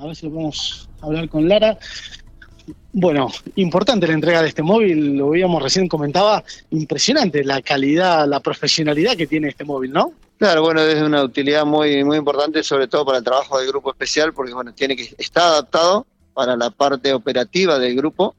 a ver si lo podemos hablar con Lara. Bueno, importante la entrega de este móvil, lo veíamos recién comentaba, impresionante la calidad, la profesionalidad que tiene este móvil, ¿no? Claro, bueno, es una utilidad muy muy importante, sobre todo para el trabajo del grupo especial, porque bueno, tiene que está adaptado para la parte operativa del grupo,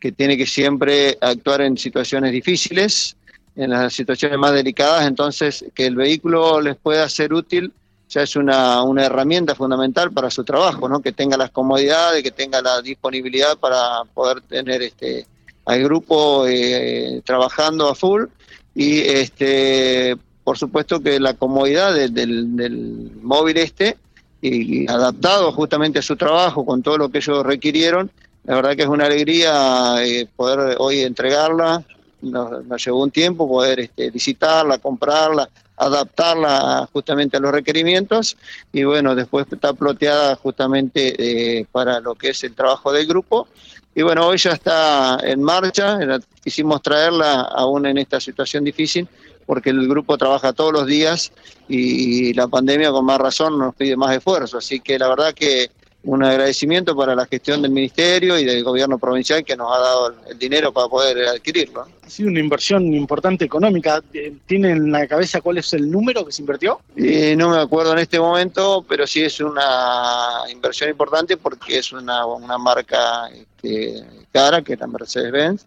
que tiene que siempre actuar en situaciones difíciles, en las situaciones más delicadas, entonces que el vehículo les pueda ser útil ya es una, una herramienta fundamental para su trabajo, ¿no? que tenga las comodidades, que tenga la disponibilidad para poder tener este al grupo eh, trabajando a full y este por supuesto que la comodidad del, móvil este y, adaptado justamente a su trabajo con todo lo que ellos requirieron, la verdad que es una alegría eh, poder hoy entregarla, nos, nos, llevó un tiempo poder este, visitarla, comprarla, adaptarla justamente a los requerimientos y bueno, después está ploteada justamente eh, para lo que es el trabajo del grupo. Y bueno, hoy ya está en marcha, quisimos traerla aún en esta situación difícil porque el grupo trabaja todos los días y la pandemia con más razón nos pide más esfuerzo. Así que la verdad que un agradecimiento para la gestión del Ministerio y del Gobierno provincial que nos ha dado el dinero para poder adquirirlo. Ha sido una inversión importante económica. ¿Tiene en la cabeza cuál es el número que se invirtió? Eh, no me acuerdo en este momento, pero sí es una inversión importante porque es una, una marca este, cara, que es la Mercedes-Benz,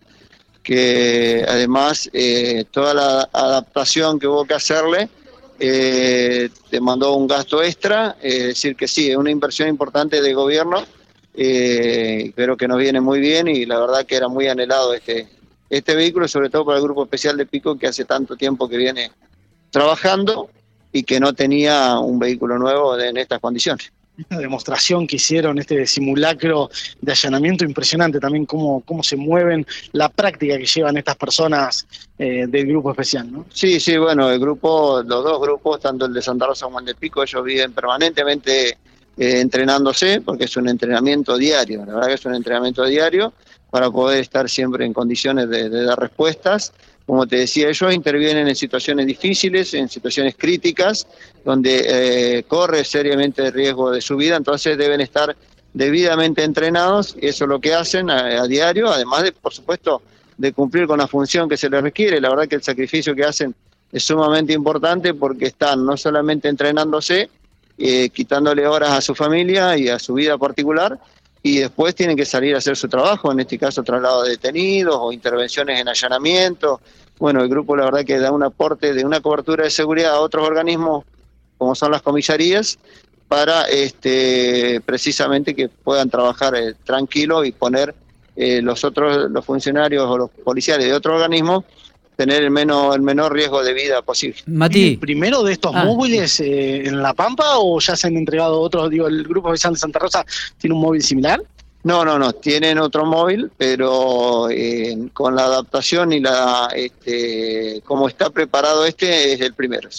que además eh, toda la adaptación que hubo que hacerle eh, te mandó un gasto extra, es decir que sí, es una inversión importante del gobierno, eh, creo que nos viene muy bien y la verdad que era muy anhelado este, este vehículo, sobre todo para el Grupo Especial de Pico que hace tanto tiempo que viene trabajando y que no tenía un vehículo nuevo en estas condiciones esta demostración que hicieron, este simulacro de allanamiento impresionante también, cómo, cómo se mueven, la práctica que llevan estas personas eh, del grupo especial, ¿no? Sí, sí, bueno, el grupo, los dos grupos, tanto el de Santa Rosa como el de Pico, ellos viven permanentemente eh, entrenándose, porque es un entrenamiento diario, la verdad que es un entrenamiento diario para poder estar siempre en condiciones de dar respuestas como te decía, ellos intervienen en situaciones difíciles, en situaciones críticas, donde eh, corre seriamente el riesgo de su vida, entonces deben estar debidamente entrenados, y eso es lo que hacen a, diario, además de, por supuesto, de cumplir con la función que se les requiere. La verdad que el sacrificio que hacen es sumamente importante porque están no solamente entrenándose, eh, quitándole horas a su familia y a su vida particular, y después tienen que salir a hacer su trabajo, en este caso traslado de detenidos o intervenciones en allanamiento. Bueno, el grupo la verdad que da un aporte de una cobertura de seguridad a otros organismos como son las comisarías para este precisamente que puedan trabajar eh, tranquilo y poner eh, los otros los funcionarios o los policiales de otro organismo tener el menos el menor riesgo de vida posible. Mati. ¿Primero de estos ah. móviles eh, en La Pampa o ya se han entregado otros? Digo, el Grupo Oficial de Santa Rosa tiene un móvil similar. No, no, no, tienen otro móvil, pero eh, con la adaptación y la este, como está preparado este es el primero.